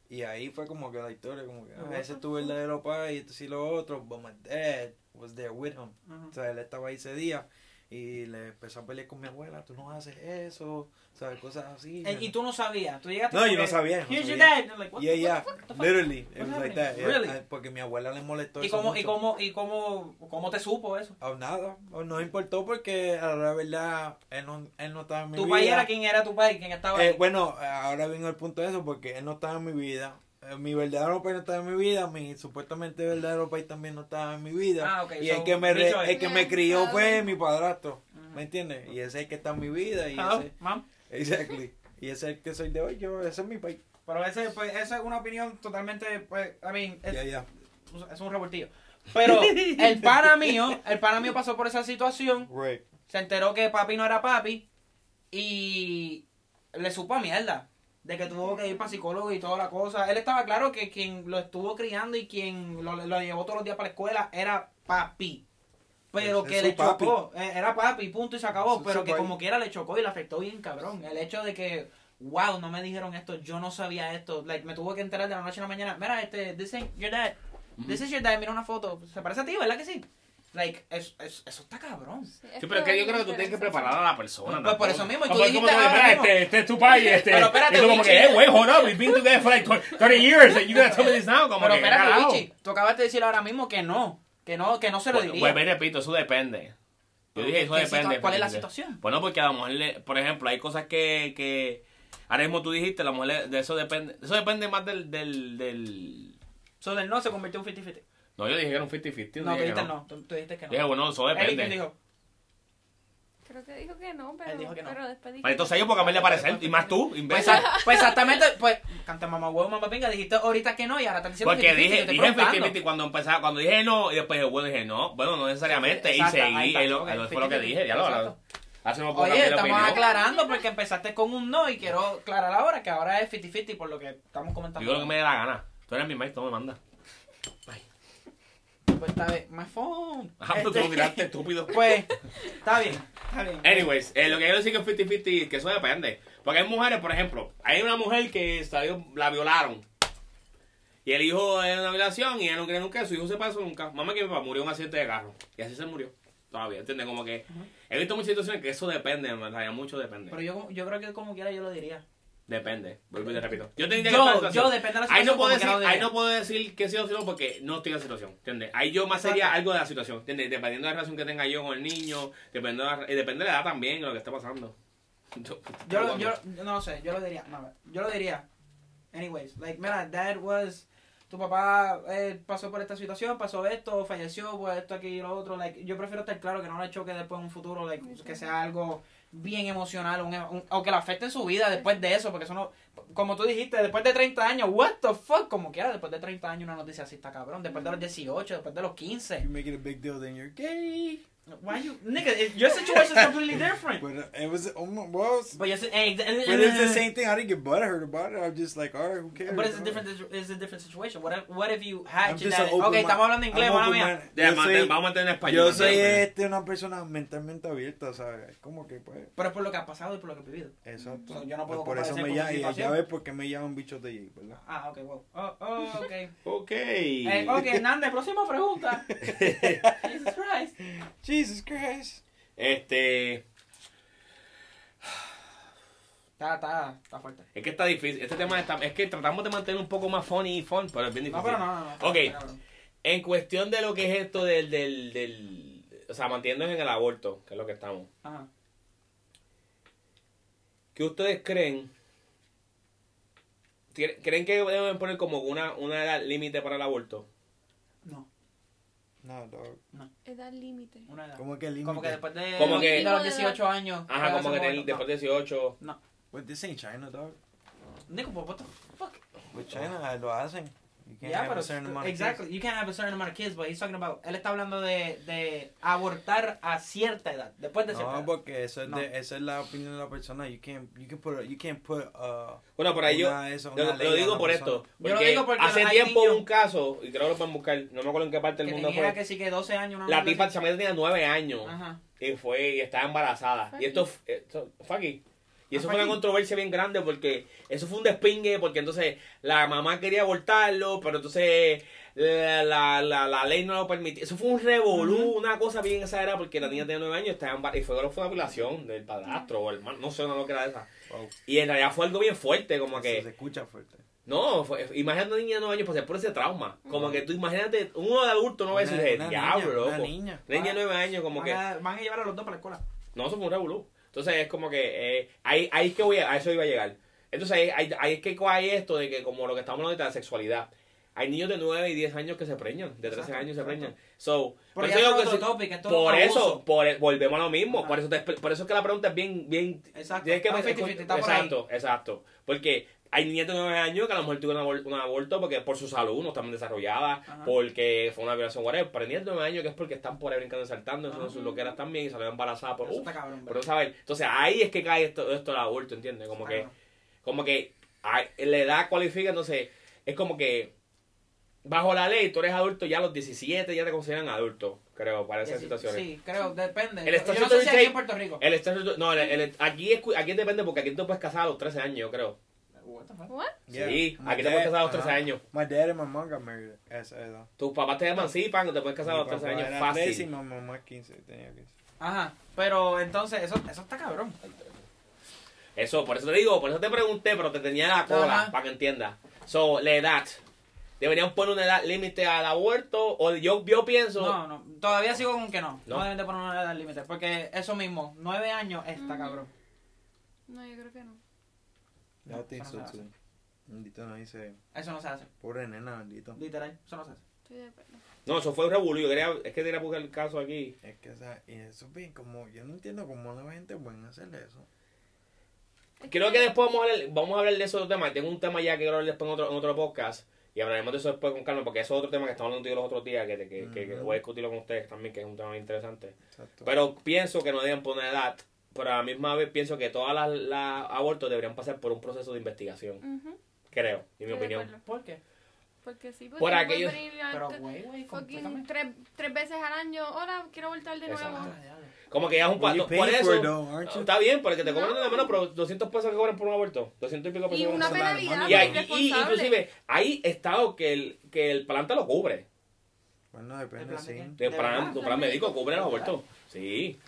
Y ahí fue como que la historia, como que, ah, ese es tu verdadero papá y esto sí lo otro, but my dad was there with him. Ajá. O sea, él estaba ahí ese día y le empezó a pelear con mi abuela, tú no haces eso, o sea, cosas así. Eh, Y tú no sabías, tú llegaste No, yo no sabía, no Here's your dad. Like, Yeah, yeah, literally, it was like that. yeah. Really? Ah, Porque mi abuela le molestó ¿Y eso cómo, y mucho. cómo, y cómo, cómo te supo eso? O nada, o no importó porque a la verdad él no, él no estaba en mi ¿Tu vida. país era quién era tu país? ¿Quién estaba Eh, ahí? bueno, ahora vino el punto de eso porque él no estaba en mi vida. Eh, Mi verdadero país no estaba en mi vida, mi supuestamente verdadero país también no estaba en mi vida. Ah, ok, y so, el que me re- el que me crió ah, fue mi padrastro. ¿me entiendes? Y ese es el que está en mi vida y Hello, ese, ma'am. exactly. Y ese es el que soy de hoy, yo, ese es mi país. Pero ese, pues, esa es una opinión totalmente, pues, I mean, es, un revoltillo. Pero el pana mío, el pana mío pasó por esa situación, Right. se enteró que papi no era papi y le supo a mierda. De que tuvo que ir para psicólogo y toda la cosa. Él estaba claro que quien lo estuvo criando y quien lo, lo llevó todos los días para la escuela era papi. Pero Es- que es le papi. chocó, eh, era papi, punto y se acabó. Es pero que como quiera le chocó y le afectó bien cabrón. El hecho de que, wow, no me dijeron esto, yo no sabía esto. Like, me tuve que enterar de la noche a la mañana. Mira, este, this ain't your dad. This is your dad, mira una foto. Se parece a ti, ¿verdad que sí? Like, es, es- eso está cabrón. Sí, pero es que yo creo que tú tienes que preparar a la persona. Pues por tampoco. eso mismo, y tú Como- dijiste como ahora este, este es tu país, este. Pero espérate, y tú como que, eh, wait, hold up, we've been together for like 30 years, and you gonna tell me this now, como Pero que, espérate. Wichi, tú acabas de decir ahora mismo que no. Que no, que no se lo Bueno, diría. Vuelve y repito, eso depende. Yo dije, eso ¿Qué depende. ¿Cuál es la situación? Bueno, porque a la mujer, le, por ejemplo, hay cosas que, que ahora mismo tú dijiste, la mujer, le- de eso depende, eso depende más del, del, del... So, del no se convirtió en 50-50. No, yo dije que era un 50-50. No, tú dije dijiste no. Tú, tú dijiste que no. Dije, bueno, eso depende. ¿quién dijo? Creo que dijo que no, pero, Él dijo que no. pero después Maldito que sea yo sí. por cambiarle parecer, y más tú, Pues, imbécil. a- pues exactamente, pues, canta mamá huevo, mamá pinga, dijiste ahorita que no y ahora estás diciendo Porque 50-50, dije, yo estoy dije preguntando. 50-50 cuando empezaba, cuando dije no, y después bueno, dije no, bueno, no necesariamente, Exacto, y ahí seguí, está, es lo- ok, eso fue lo que 50-50, dije, ya lo exacto. Hace no puedo Oye, cambiar de estamos opinión. aclarando porque empezaste con un no y quiero aclarar ahora que ahora es 50-50 por lo que estamos comentando. Digo lo que me dé la gana. Tú eres mi maestro, me manda. Pues está bien, my phone. Ah, pero tú Este, lo miraste, estúpido. Pues, está bien, está bien. Anyways, eh, lo que quiero decir que es 50-50, que eso depende. Porque hay mujeres, por ejemplo, hay una mujer que salió, la violaron. Y el hijo es una violación y ella no quiere nunca que su hijo sepa eso nunca. Mamá que mi papá murió en un accidente de carro. Y así se murió. Todavía, ¿entiendes? Como que he visto muchas situaciones que eso depende, en verdad, ya mucho depende. Pero yo, yo creo que como quiera yo lo diría. Depende, vuelvo y te repito. Yo tendría Yo- que yo situación. depende de la Ahí no situación, puedo decir, ahí no puedo decir que sí o sí no porque no estoy en la situación, ¿entiendes? Ahí yo más sería algo de la situación, ¿entiendes? Dependiendo de la relación que tenga yo con el niño, dependiendo de la, y depende de la edad también, lo que esté pasando. Yo, Yo, lo- yo, no sé, yo lo diría, no, yo lo diría. Anyways, like, mira, dad was, tu papá eh, pasó por esta situación, pasó esto, falleció, pues esto aquí y lo otro, like, yo prefiero estar claro que no le choque después en un futuro, like, que sea algo bien emocional, un, un- o que le afecte en su vida después de eso, porque eso no, como tú dijiste, después de 30 años, what the fuck, como quiera, después de 30 años una noticia así está cabrón, después de los 18, después de los 15. You make it a big deal, then you're gay. Why you, nigga, it- your situation is completely different. But uh, it was, um, well, But, yes, eh, but it's the same thing. I didn't get butthurt about it. I'm just like, all right, who cares? But it's a different it's a different situation. What if, what if you had I'm your dad? an open Ok, mi- estamos hablando inglés, I'm mala mía. vamos a mantener en español. Yo soy este, una persona mentalmente abierta, o sea, es como que pues, Pero es por lo que ha pasado y por lo que he vivido. exacto. So, yo no puedo por eso me llaman, ya ves por qué me llaman bichos de Jay, ¿verdad? Ah, ok, wow. Oh, oh, ok. Ok. Eh, ok, Hernández, próxima pregunta. Jesus Christ. Jesus Christ. Este. Está, está, está fuerte. Es que está difícil. Este tema está. Es que tratamos de mantener un poco más funny y fun, pero es bien No, difícil. pero no, no, no. Ok. En cuestión de lo que es esto del. del, del o sea, manteniéndonos en el aborto, que es lo que estamos. Ajá. ¿Qué ustedes creen? ¿Cre- ¿Creen que deben poner como una, una edad límite para el aborto? No, No, dog. Edad límite. una edad. ¿Cómo que límite? Como que después de, Como que- de los 18 años. Ajá, como que ten- aborto. después de 18. No. But this ain't China, dog. no. Nico, but what the fuck? With China lo hacen. Yeah, have pero a certain amount of exactly. You can't have a certain amount of kids, but he's talking about. Él está hablando de, de abortar a cierta edad, después de cierta No, edad. porque eso es, No. de, esa es la opinión de la persona. You can't, you can put, you can't put, uh, Bueno, por ahí yo. eso, Lo, lo digo por persona. esto. Yo lo Porque digo porque hace tiempo niños- un caso, y creo que lo pueden buscar, no me acuerdo en qué parte del mundo fue. que sí que 12 años. una La tipa chamaca tenía 9 años Ajá. y fue y estaba embarazada. Fue Y esto, esto aquí. Y eso fue una controversia bien grande porque eso fue un despingue porque entonces la mamá quería abortarlo, pero entonces la, la, la, la ley no lo permitía. Eso fue un revolú, una cosa bien exagerada porque la niña tenía 9 años estaba y fue, fue una violación del padrastro o el hermano, no sé, no lo que era esa. Wow. Y en realidad fue algo bien fuerte, como Eso que... se escucha fuerte. No, fue, imagínate una niña de 9 años pasar por ese trauma. Como que tú imagínate, uno de adulto no va a decir, Una- una diablo, niña, loco. una niña. Una niña de 9 años, como van, que... a, van a llevar a los dos para la escuela. No, eso fue un revolú. Entonces es como que eh, ahí, ahí es que voy a, a eso iba a llegar. Entonces ahí, ahí, ahí es que hay esto de que como lo que estamos hablando de la sexualidad. Hay niños de 9 y 10 años que se preñan, de 13 Exacto, años se preñan. So, por eso, es que si- topic, por es eso, por, volvemos a lo mismo. Ajá. Por eso, te- por eso es que la pregunta es bien, bien Exacto. Que Está pensar- 50-50, está por ahí. exacto, exacto. Porque hay niñas de 9 años que a lo mejor tuvieron un abor- un aborto porque por su salud no están bien desarrolladas, Ajá. porque fue una violación, whatever. Pero hay niñas de 9 años que es porque están por ahí brincando y saltando, Ajá. entonces lo que eran también y salieron embarazadas por Eso uf, está cabrón, pero no saber. Entonces ahí es que cae esto, esto del aborto, ¿entiendes? Como que, como que la edad cualifica, entonces es como que bajo la ley tú eres adulto ya a los 17 ya te consideran adulto, creo, para esas Sí, situaciones. Sí, creo, depende. El Yo no sé si aquí en Puerto Rico. El no, el- el- aquí, es, aquí depende porque aquí tú puedes casar a los 13 años, yo creo. What the fuck? What? Sí, My aquí te puedes casar a los 13 ajá. años. My dad and my mom got married a esa edad. Tus papás te emancipan, te puedes casar a los Mi 13 papá años era 13 y fácil. mi mamá 15, tenía 15. Ajá, pero entonces eso, eso está cabrón. Eso, por eso te digo, por eso te pregunté, pero te tenía la cola, Ajá. para que entiendas. So, la edad. ¿Deberían poner una edad límite al aborto? O yo, yo pienso... No, no, todavía sigo con que no. No. No, deben de poner una edad límite. Porque eso mismo, nueve años está cabrón. No, yo creo que no. No, te eso no se. Bendito no dice. Eso no se hace. Pobre nena, bendito. Literal, eso no se hace. Estoy de acuerdo. No, eso fue un quería, es que quería buscar el caso aquí. Es que, o sea, y eso es bien, como, yo no entiendo cómo la gente puede hacer eso. Es Creo que después vamos a hablar, vamos a hablar de esos temas. Tengo un tema ya que quiero hablar después en otro, en otro podcast. Y hablaremos de eso después con calma, porque eso es otro tema que estamos hablando yo los otros días, que, que, que- voy a discutirlo con ustedes también, que es un tema muy interesante. Exacto. Pero pienso que no deben poner edad, pero a la misma vez pienso que todas las, las abortos deberían pasar por un proceso de investigación, creo, en mi estoy opinión. ¿Por qué? Porque sí, porque Por no aquello- puedes venir a- Pero, güey, güey, tres, tres veces al año. Hola, quiero voltar de nuevo. Exacto. Como que ya es un pay Por eso. it though? Está bien, porque te cobran No. de menos, pero 200 pesos que cobran por un aborto. 200 y pico pesos. Y una penalidad Y, hay- y- y inclusive hay estados que el, que el planta lo cubre. Bueno, depende, ¿El plan de sí. El ¿De plan, tu plan médico cubre los abortos. Sí.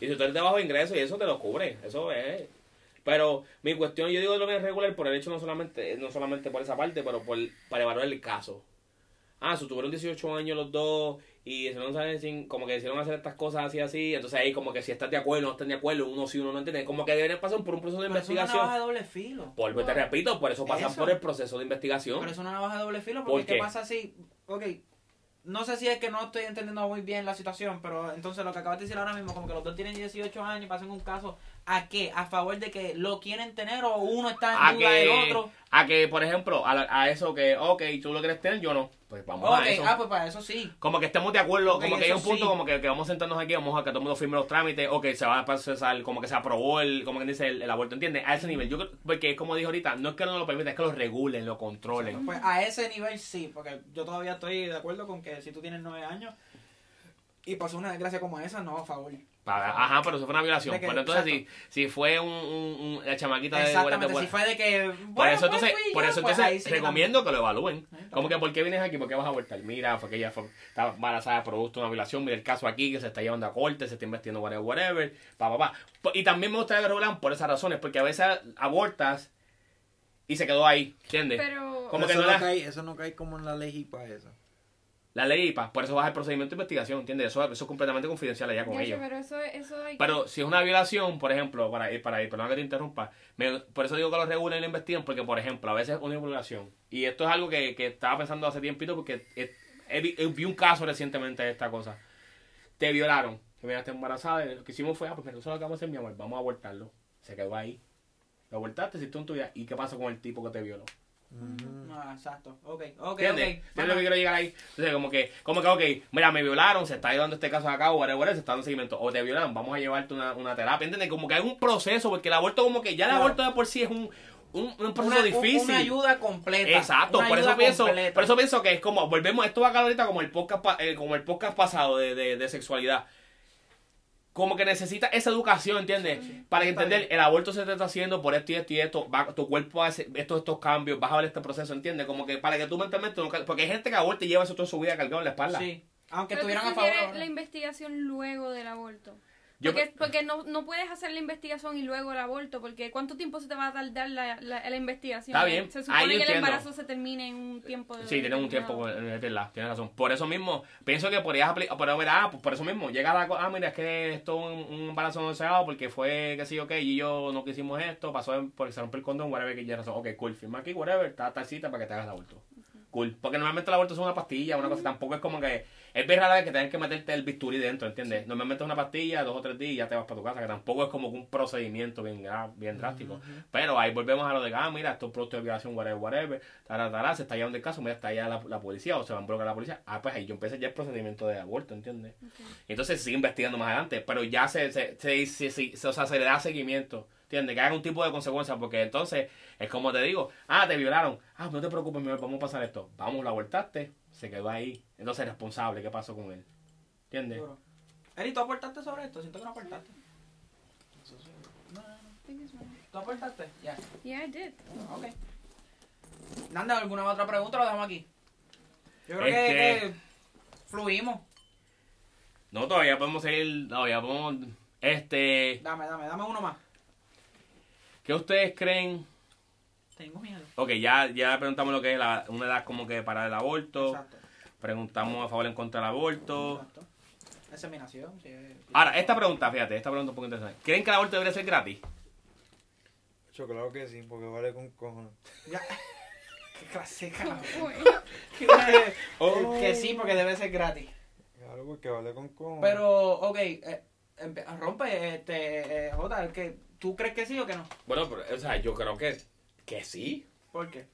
Y si tú eres de bajo ingreso y eso te lo cubre. Eso es. Pero mi cuestión, yo digo de lo que es regular por el hecho no solamente, no solamente por esa parte, pero por, para evaluar el caso. Ah, si tuvieron 18 años los dos y se no saben sin, como que decidieron hacer estas cosas así, así, entonces ahí como que si estás de acuerdo, no estás de acuerdo, uno sí, uno no entiende, como que deberían pasar por un proceso de Pero es una investigación. navaja de doble filo. Por, te repito, por eso pasan Eso. por el proceso de investigación. Pero es una navaja de doble filo ¿Por porque qué? ¿qué pasa si... Ok, no sé si es que no estoy entendiendo muy bien la situación, pero entonces lo que acabas de decir ahora mismo, como que los dos tienen 18 años y pasan un caso, ¿a qué? ¿A favor de que lo quieren tener o uno está en a duda del otro? a que, por ejemplo, a, la- a eso que, ok, tú lo quieres tener, yo no. Pues vamos Ok, a eso. ah, pues para eso sí. Como que estemos de acuerdo, como que hay un punto sí. como que, que vamos a sentarnos aquí, vamos a que todo el mundo firme los trámites, o que se va a procesar, como que se aprobó el, como que dice, el, el aborto, ¿entiendes? A ese nivel. Yo creo, porque como dije ahorita, no es que no lo permitan, es que lo regulen, lo controlen. Pues a ese nivel sí, porque yo todavía estoy de acuerdo con que si tú tienes 9 años y pasó una desgracia como esa, no, a favor. Para- ajá, pero eso fue una violación. Que- pero entonces, si, si fue un, un, un- la chamaquita de Exactamente, si fue de que... Por bueno, eso pues entonces, por yo, eso pues entonces recomiendo que lo evalúen. Como que, ¿por qué vienes aquí? ¿Por qué vas a abortar? Mira, fue que ella fue, estaba embarazada, producto de una violación. Mira el caso aquí que se está llevando a corte, se está investigando, whatever, whatever. Pa, pa, pa. Po- Y también me gustaría que lo regularan por esas razones, porque a veces abortas y se quedó ahí, ¿entiendes? Pero. Como eso, que no no la- cae, eso no cae como en la ley y para eso. La ley IPA, por eso vas al procedimiento de investigación, ¿entiendes? Eso, eso es completamente confidencial allá con Ya ellos. pero eso, eso hay que- Pero si es una violación, por ejemplo, para ir, para ir, perdón que te interrumpa, me- por eso digo que lo regulen y lo investiguen, porque, por ejemplo, a veces es una violación. Y esto es algo que, que estaba pensando hace tiempito, porque he- he vi, vi un caso recientemente de esta cosa. Te violaron, te quedaste embarazada, y lo que hicimos fue, ah, pues mira, eso es lo que vamos a hacer, mi amor, vamos a abortarlo. Se quedó ahí. Lo abortaste, hiciste un tuya. ¿Y qué pasa con el tipo que te violó? Ah, exacto. Ok, ok, ¿Entiendes? ok. ¿Entiendes lo que quiero llegar ahí? Entonces, como que, como que, ok, mira, me violaron, se está llevando este caso a cabo, whatever, se está dando seguimiento. O te violaron, vamos a llevarte una, una terapia, ¿entiendes? Como que hay un proceso, porque el aborto, como que ya el Claro. aborto de por sí es un, un, un proceso Una- difícil. Una ayuda completa. Exacto, por eso pienso, completa. por eso pienso que es como, volvemos, esto va a ahorita como el podcast, eh, como el podcast pasado de, de, de sexualidad. Como que necesita esa educación, ¿entiendes? Para que Está entender, el aborto se te está haciendo por esto y esto y esto, va- tu cuerpo hace estos, estos cambios, vas a ver este proceso, ¿entiendes? Como que para que tú mentalmente, porque hay gente que aborta y lleva eso toda su vida cargado en la espalda. Sí. Aunque Pero estuvieran a favor. la investigación luego del aborto. Yo- porque porque no, no puedes hacer la investigación y luego el aborto, porque ¿cuánto tiempo se te va a tardar la, la, la investigación? Está bien, Se ahí supone yo que el entiendo. embarazo se termine en un tiempo de Sí, tienes un tiempo, determinado. eh, tienes razón. Por eso mismo, pienso que podrías aplicar, pero verá, pues por eso mismo, llega la ah, mira, es que esto es un, un embarazo no deseado porque fue, que sí, ok, y yo no quisimos esto, pasó en- porque se rompió el condón, whatever, que ya razón, ok, cool, firma aquí, whatever, está tal cita para que te hagas el aborto. Cool, porque normalmente el aborto es una pastilla, una cosa, tampoco es como que, es bien rara vez que tengas que meterte el bisturí dentro, ¿entiendes? Normalmente es una pastilla, dos o tres días y ya te vas para tu casa, que tampoco es como un procedimiento bien, bien drástico. Pero ahí volvemos a lo de, ah, mira, esto es producto de violación, whatever, whatever, tará, tará, se está llevando el caso, mira, está allá la, la policía o se va a involucrar la policía. Ah, pues ahí yo empecé ya el procedimiento de aborto, ¿entiendes? Entonces se sigue investigando más adelante, pero ya se, se, se, se- se- se- o sea, se le da seguimiento. ¿Entiendes? Que haga un tipo de consecuencia, porque entonces es como te digo, ah, te violaron, ah, no te preocupes, mi amor, vamos a pasar esto. Vamos, lo abortaste, se quedó ahí. Entonces, responsable, ¿qué pasó con él? ¿Entiendes? Eri, ¿tú aportaste sobre esto? Siento que no aportaste. ¿Tú aportaste? Ya. Yeah, I did. Ok. Nanda, ¿alguna otra pregunta? Lo dejamos aquí. Yo creo Este- que, que fluimos. No, todavía podemos seguir, todavía podemos, este, Dame, dame, dame uno más. ¿Qué ustedes creen? Tengo miedo. Ok, ya, ya preguntamos lo que es la, una edad como que para el aborto, Exacto. preguntamos a favor o en contra del aborto. Exacto. Examinación, sí. sí. Ahora, esta pregunta, fíjate, esta pregunta es un poco interesante. ¿Creen que el aborto debería ser gratis? Yo claro que sí, porque vale con cojones. Ya. Qué clase, carajo. Uy. Que- Que sí, porque debe ser gratis. Claro, porque vale con cojones. Pero, ok, eh, rompe, este, eh, Jota, que, ¿tú crees que sí o que no? Bueno, pero, o sea, yo creo que, que sí. ¿Por qué?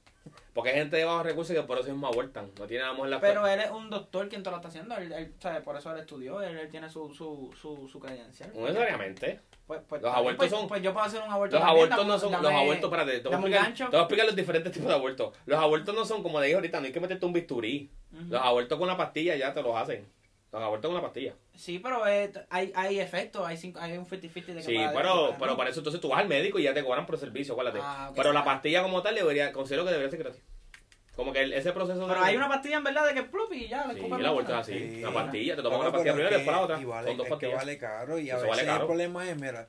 Porque hay gente de bajos recursos que por eso mismo abortan. No tiene amor en la Pero él es un doctor quien te lo está haciendo, él, él, ¿sabes? por eso él estudió, él, él tiene su, su, su, su credencial. No necesariamente. Pues, pues, Los abortos pues- son- Pues yo puedo hacer un aborto. Los también, abortos no son. dame- los abortos, espérate, te voy, explicar, te voy a explicar los diferentes tipos de abortos. Los abortos no son, como dije ahorita, no hay que meterte un bisturí. Ujú. Los abortos con la pastilla ya te los hacen. Los abortos con la pastilla. Sí, pero eh, hay, hay efectos, hay, cinco, hay un 50-50 de que Sí, para- pero, para- pero para eso entonces tú vas al médico y ya te cobran por el servicio, acuérdate. Ah, ok. Pero la pastilla como tal debería, considero que debería ser gratis. Como que el- ese proceso Pero de... hay una pastilla en verdad de que plup y ya, le Sí, la es boca. así. Sí. La pastilla, te tomas Claro, una pastilla primero y es después la otra. Y vale, Son dos es que pastillas. vale caro y a Eso veces vale caro. el problema es, mira,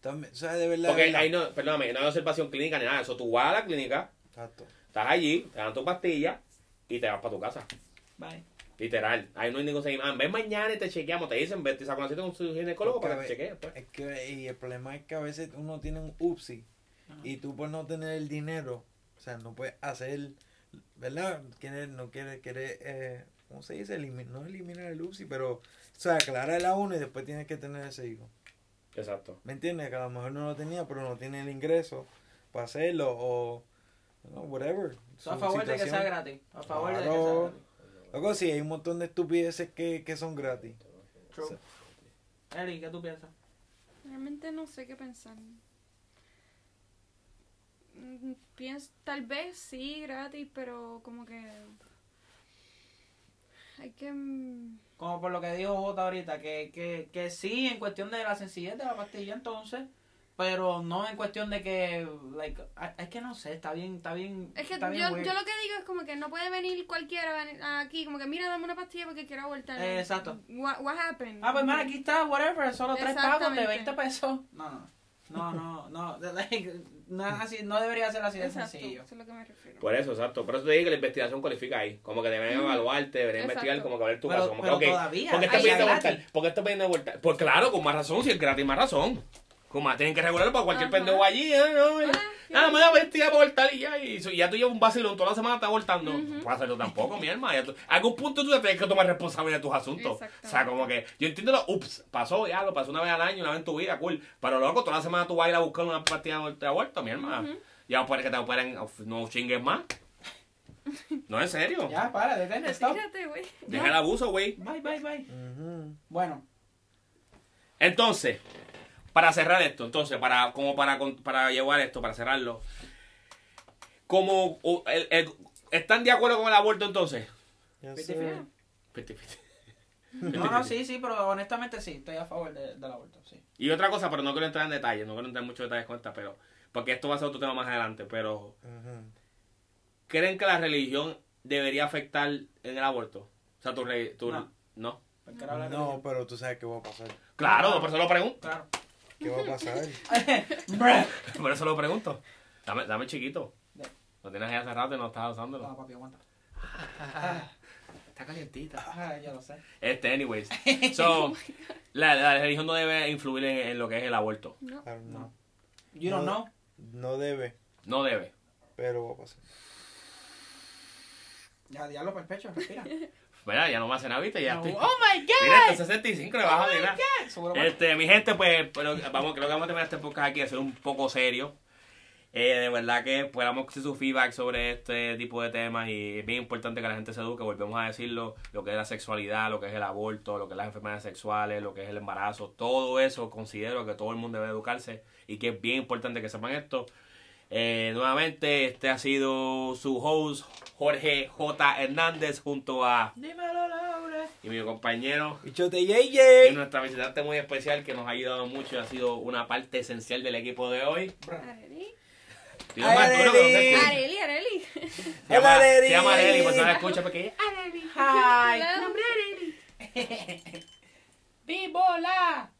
también, ¿sabes de verdad? Porque verdad? ahí no, perdóname, no hay observación clínica ni nada. Eso tú vas a la clínica, Exacto. estás allí, te dan tu pastilla y te vas para tu casa. Bye. Literal. Ahí no hay ningún seguimiento. Ah, ven mañana y te chequeamos. Te dicen, ven, te saco una cita con su ginecólogo Porque para que te chequee. Pues. Es que, y el problema es que a veces uno tiene un UPSI Ajá. y tú por no tener el dinero, o sea, no puedes hacer, ¿verdad? Quiere, no quiere, quiere, eh, ¿cómo se dice? No eliminar el UPSI, pero, o sea, aclarar a uno y después tienes que tener ese hijo. Exacto. ¿Me entiendes? Que a lo mejor no lo tenía, pero no tiene el ingreso para hacerlo o, no, whatever. So, a favor de que sea gratis. A favor de que sea gratis. Luego sí, hay un montón de estupideces que, que son gratis. True. Eli, ¿qué tú piensas? Realmente no sé qué pensar. Mm, Pienso, tal vez sí, gratis, pero como que... Hay que... mm, Como por lo que dijo Jota ahorita, que, que, que sí, en cuestión de la sencillez de la pastilla entonces, pero no en cuestión de que, like, es que no sé, está bien, está bien, Es que está bien yo, weird. yo lo que digo es como que no puede venir cualquiera aquí, como que mira, dame una pastilla porque quiero abortar. Eh, exacto. What, what happened? Ah, pues mira, aquí está, whatever, solo tres pagos de Exactamente. 20 pesos. No, no, no, no, no, no, like, no, es así, no debería ser así de Exacto, sencillo. eso es lo que me refiero. Por eso, exacto. Por eso te digo que la investigación cualifica ahí. Como que deben evaluarte, deberían Exacto. investigar como que a ver tu Pero- caso. Como pero que, ok, todavía, ¿por qué estás pidiendo gratis. ¿Por qué estás pidiendo abortar? Pues claro, con más razón, si es gratis, más razón. Como más, tienen que regularlo para cualquier Ajá. pendejo allí. ¿eh? No, Ah, Ah, me da 20 días para abortar y ya. Y, y ya tú llevas un vacilón toda la semana estás abortando. Ujú. No puedes hacerlo tampoco, mi hermano. A algún punto tú te tienes que tomar responsabilidad de tus asuntos. O sea, como que yo entiendo lo, ups, pasó, ya lo pasó una vez al año, una vez en tu vida, cool. Pero luego toda la semana tú vas a ir a buscar una partida de aborto, mi hermano. Ujú. Ya puede que te operen, no chingues más. No, en serio. Ya, para, detente, stop. Güey. Deja el abuso, güey. Bye, bye, bye. Bueno, Entonces, para cerrar esto, entonces, para como para, con- para llevar esto, para cerrarlo, como o, el- el- ¿están de acuerdo con el aborto entonces? Fifty, fifty. no, no, sí, sí, pero honestamente sí, estoy a favor de- del aborto, sí. Y otra cosa, pero no quiero entrar en detalles, no quiero entrar en muchos detalles con esta, pero porque esto va a ser otro tema más adelante, pero. ¿creen que la religión debería afectar en el aborto? O sea, tu, re- tu No. ¿no? No, pero tú sabes qué va a pasar. Claro, por eso lo pregunto. Claro. ¿Qué va a pasar? Por eso lo pregunto. Dame, dame chiquito. Lo tienes ahí hace rato y no estás usándolo. No, papi, aguanta. Está calientita. Ah, ya lo sé. Este, anyways. So, la, la religión no debe influir en, en lo que es el aborto. No. Claro, no. You don't No. know. No debe, No debe. pero va a pasar. Ya, diablo por el pecho, respira. ¿Verdad? Ya no me hace nada, ¿viste? Ya No. estoy. Oh my god. Mira, este 65 le mira. Seguro que- Este, mi gente, pues, pero vamos, creo que vamos a terminar este podcast aquí, a ser un poco serio. Eh, de verdad que podamos su feedback sobre este tipo de temas y es bien importante que la gente se eduque, volvemos a decirlo, lo que es la sexualidad, lo que es el aborto, lo que es las enfermedades sexuales, lo que es el embarazo, todo eso considero que todo el mundo debe educarse y que es bien importante que sepan esto. Eh, nuevamente, este ha sido su host, Jorge J. Hernández, junto a Dímelo, Laura. y mi compañero Bichote y JJ. nuestra visitante muy especial que nos ha ayudado mucho y ha sido una parte esencial del equipo de hoy. Areli. Digo más duro que no se escucha. Areli, Areli. Se llama, Hola, se llama. Arely, pues no la escucha porque ella- Hi. Hello. ¡Vivola!